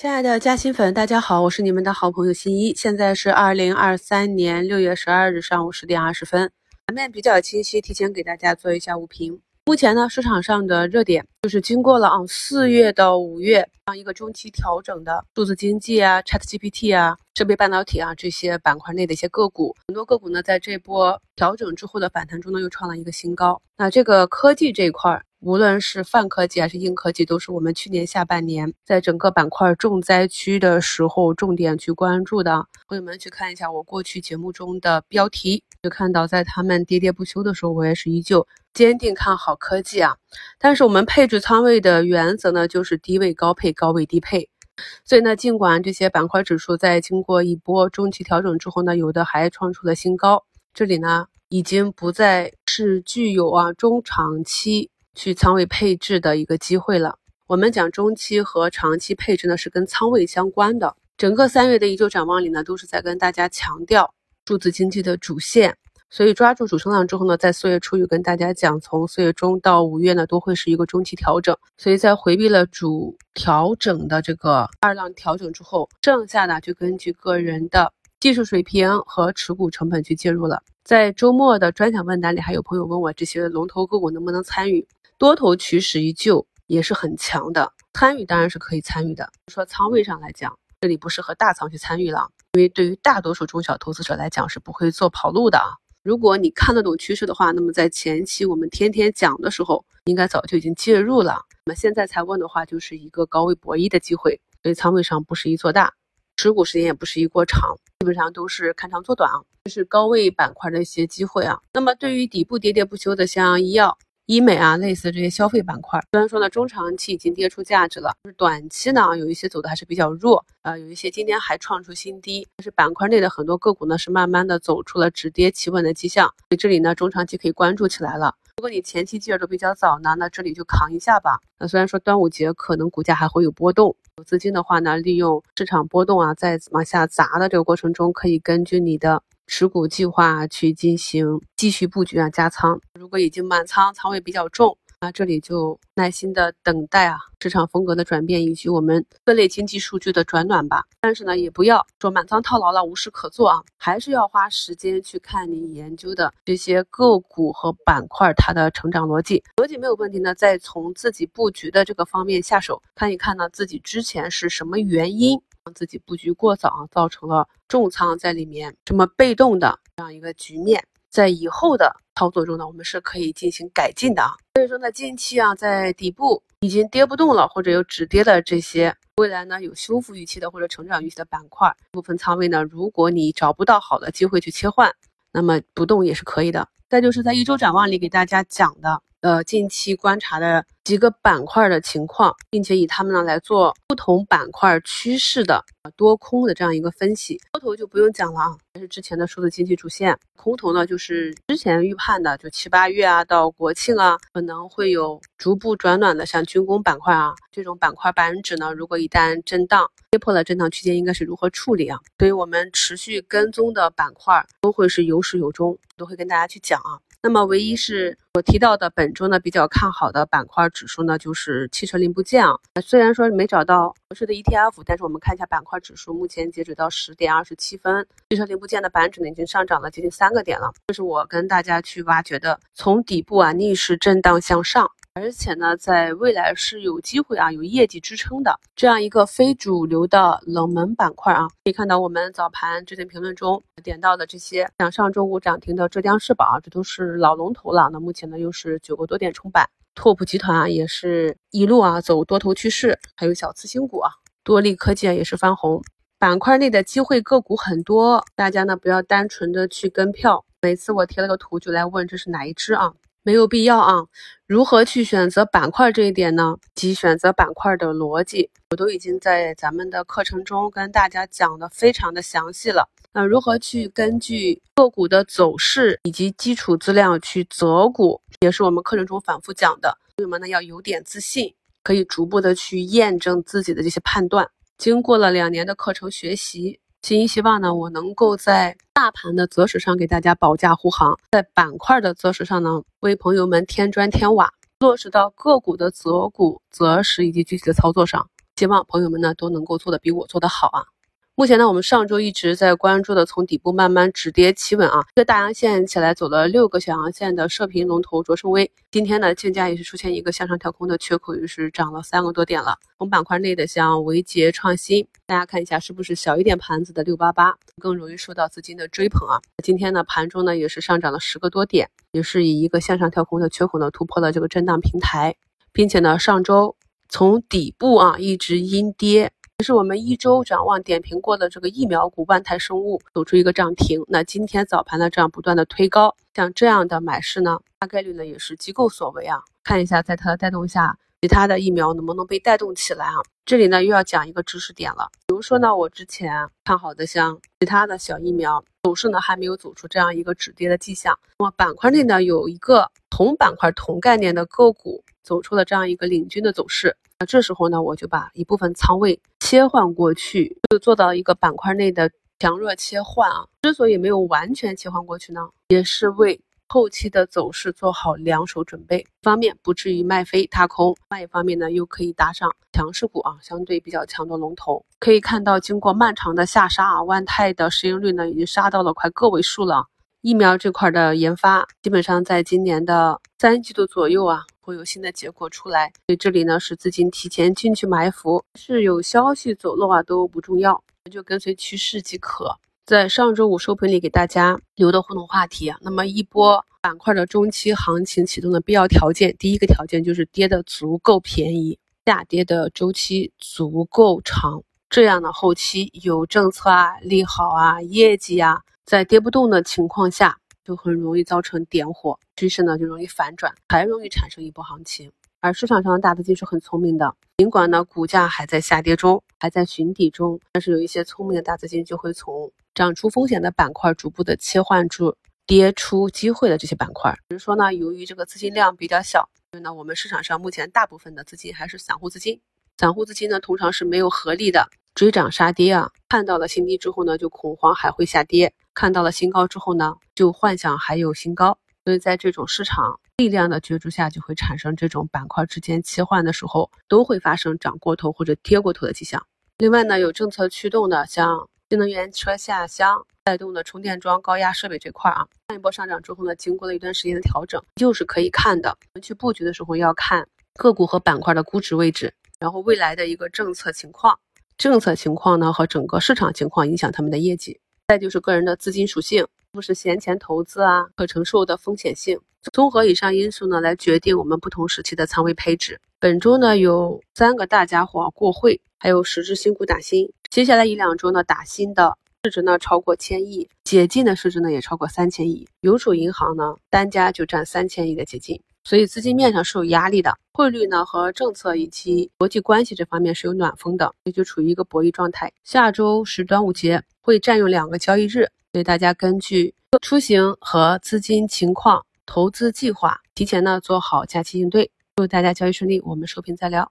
亲爱的嘉兴粉，大家好，我是你们的好朋友新一。现在是二零二三年六月十二日上午十点二十分，盘面比较清晰，提前给大家做一下午评。目前呢，市场上的热点就是经过了啊四月到五月这样一个中期调整的数字经济啊、ChatGPT 啊、设备半导体啊这些板块内的一些个股，很多个股呢在这波调整之后的反弹中呢又创了一个新高。那这个科技这一块。无论是泛科技还是硬科技，都是我们去年下半年在整个板块重灾区的时候重点去关注的。朋友们去看一下我过去节目中的标题，就看到在他们喋喋不休的时候，我也是依旧坚定看好科技啊。但是我们配置仓位的原则呢，就是低位高配，高位低配。所以呢，尽管这些板块指数在经过一波中期调整之后呢，有的还创出了新高，这里呢已经不再是具有啊中长期。去仓位配置的一个机会了。我们讲中期和长期配置呢，是跟仓位相关的。整个三月的一周展望里呢，都是在跟大家强调数字经济的主线。所以抓住主升浪之后呢，在四月初又跟大家讲，从四月中到五月呢，都会是一个中期调整。所以在回避了主调整的这个二浪调整之后，剩下的就根据个人的技术水平和持股成本去介入了。在周末的专享问答里，还有朋友问我这些龙头个股能不能参与。多头趋势依旧也是很强的，参与当然是可以参与的。说仓位上来讲，这里不适合大仓去参与了，因为对于大多数中小投资者来讲是不会做跑路的啊。如果你看得懂趋势的话，那么在前期我们天天讲的时候，应该早就已经介入了。那么现在才问的话，就是一个高位博弈的机会，所以仓位上不适宜做大，持股时间也不适宜过长，基本上都是看长做短啊。这是高位板块的一些机会啊。那么对于底部喋喋不休的像医药。医美啊，类似这些消费板块，虽然说呢，中长期已经跌出价值了，就是短期呢，有一些走的还是比较弱，呃，有一些今天还创出新低，但是板块内的很多个股呢，是慢慢的走出了止跌企稳的迹象，所以这里呢，中长期可以关注起来了。如果你前期介入的比较早呢，那这里就扛一下吧。那虽然说端午节可能股价还会有波动，有资金的话呢，利用市场波动啊，在往下砸的这个过程中，可以根据你的。持股计划去进行继续布局啊，加仓。如果已经满仓，仓位比较重，那这里就耐心的等待啊，市场风格的转变以及我们各类经济数据的转暖吧。但是呢，也不要说满仓套牢了，无事可做啊，还是要花时间去看你研究的这些个股和板块它的成长逻辑。逻辑没有问题呢，再从自己布局的这个方面下手，看一看呢自己之前是什么原因。自己布局过早，造成了重仓在里面这么被动的这样一个局面，在以后的操作中呢，我们是可以进行改进的啊。所以说呢，近期啊，在底部已经跌不动了，或者有止跌的这些，未来呢有修复预期的或者成长预期的板块，部分仓位呢，如果你找不到好的机会去切换，那么不动也是可以的。再就是在一周展望里给大家讲的。呃，近期观察的几个板块的情况，并且以他们呢来做不同板块趋势的多空的这样一个分析。多头就不用讲了啊，还是之前的数字经济主线。空头呢，就是之前预判的，就七八月啊到国庆啊，可能会有逐步转暖的，像军工板块啊这种板块板指呢，如果一旦震荡跌破了震荡区间，应该是如何处理啊？所以我们持续跟踪的板块都会是有始有终，都会跟大家去讲啊。那么，唯一是我提到的本周呢比较看好的板块指数呢，就是汽车零部件啊。虽然说没找到合适的 ETF，但是我们看一下板块指数，目前截止到十点二十七分，汽车零部件的板指呢已经上涨了接近三个点了。这是我跟大家去挖掘的，从底部啊逆势震荡向上。而且呢，在未来是有机会啊，有业绩支撑的这样一个非主流的冷门板块啊。可以看到，我们早盘这篇评论中点到的这些，像上周五涨停的浙江世宝啊，这都是老龙头了。那目前呢，又是九个多点冲板，拓普集团啊，也是一路啊走多头趋势，还有小次新股啊，多利科技啊也是翻红。板块内的机会个股很多，大家呢不要单纯的去跟票。每次我贴了个图就来问这是哪一只啊？没有必要啊！如何去选择板块这一点呢？及选择板块的逻辑，我都已经在咱们的课程中跟大家讲的非常的详细了。那如何去根据个股的走势以及基础资料去择股，也是我们课程中反复讲的。朋友们呢要有点自信，可以逐步的去验证自己的这些判断。经过了两年的课程学习。新一希望呢，我能够在大盘的择时上给大家保驾护航，在板块的择时上呢，为朋友们添砖添瓦，落实到个股的择股择时以及具体的操作上。希望朋友们呢都能够做的比我做的好啊。目前呢，我们上周一直在关注的，从底部慢慢止跌企稳啊，这个大阳线起来走了六个小阳线的射频龙头卓胜微，今天呢，竞价也是出现一个向上跳空的缺口，也是涨了三个多点了。从板块内的像维杰创新，大家看一下是不是小一点盘子的六八八更容易受到资金的追捧啊？今天呢，盘中呢也是上涨了十个多点，也是以一个向上跳空的缺口呢突破了这个震荡平台，并且呢，上周从底部啊一直阴跌。这是我们一周展望点评过的这个疫苗股万泰生物走出一个涨停，那今天早盘呢这样不断的推高，像这样的买势呢，大概率呢也是机构所为啊。看一下在它的带动下，其他的疫苗能不能被带动起来啊？这里呢又要讲一个知识点了，比如说呢我之前看好的像其他的小疫苗走势呢还没有走出这样一个止跌的迹象，那么板块内呢有一个同板块同概念的个股走出了这样一个领军的走势。那这时候呢，我就把一部分仓位切换过去，就做到一个板块内的强弱切换啊。之所以没有完全切换过去呢，也是为后期的走势做好两手准备。一方面不至于卖飞踏空，另外一方面呢，又可以搭上强势股啊，相对比较强的龙头。可以看到，经过漫长的下杀啊，万泰的市盈率呢，已经杀到了快个位数了。疫苗这块的研发，基本上在今年的三季度左右啊。会有新的结果出来，所以这里呢是资金提前进去埋伏，是有消息走漏啊都不重要，就跟随趋势即可。在上周五收评里给大家留的互动话题啊，那么一波板块的中期行情启动的必要条件，第一个条件就是跌的足够便宜，下跌的周期足够长，这样的后期有政策啊利好啊业绩啊，在跌不动的情况下。就很容易造成点火趋势呢，就容易反转，还容易产生一波行情。而市场上的大资金是很聪明的，尽管呢股价还在下跌中，还在寻底中，但是有一些聪明的大资金就会从涨出风险的板块逐步的切换出跌出机会的这些板块。比如说呢，由于这个资金量比较小，所以呢我们市场上目前大部分的资金还是散户资金，散户资金呢通常是没有合力的。追涨杀跌啊，看到了新低之后呢，就恐慌还会下跌；看到了新高之后呢，就幻想还有新高。所以在这种市场力量的角逐下，就会产生这种板块之间切换的时候，都会发生涨过头或者跌过头的迹象。另外呢，有政策驱动的，像新能源车下乡带动的充电桩、高压设备这块啊，上一波上涨之后呢，经过了一段时间的调整，就是可以看的。我们去布局的时候要看个股和板块的估值位置，然后未来的一个政策情况。政策情况呢和整个市场情况影响他们的业绩，再就是个人的资金属性，不是闲钱投资啊，可承受的风险性，综合以上因素呢来决定我们不同时期的仓位配置。本周呢有三个大家伙过会，还有十只新股打新，接下来一两周呢打新的市值呢超过千亿，解禁的市值呢也超过三千亿，邮储银行呢单家就占三千亿的解禁。所以资金面上是有压力的，汇率呢和政策以及国际关系这方面是有暖风的，也就处于一个博弈状态。下周是端午节，会占用两个交易日，所以大家根据出行和资金情况、投资计划，提前呢做好假期应对。祝大家交易顺利，我们收评再聊。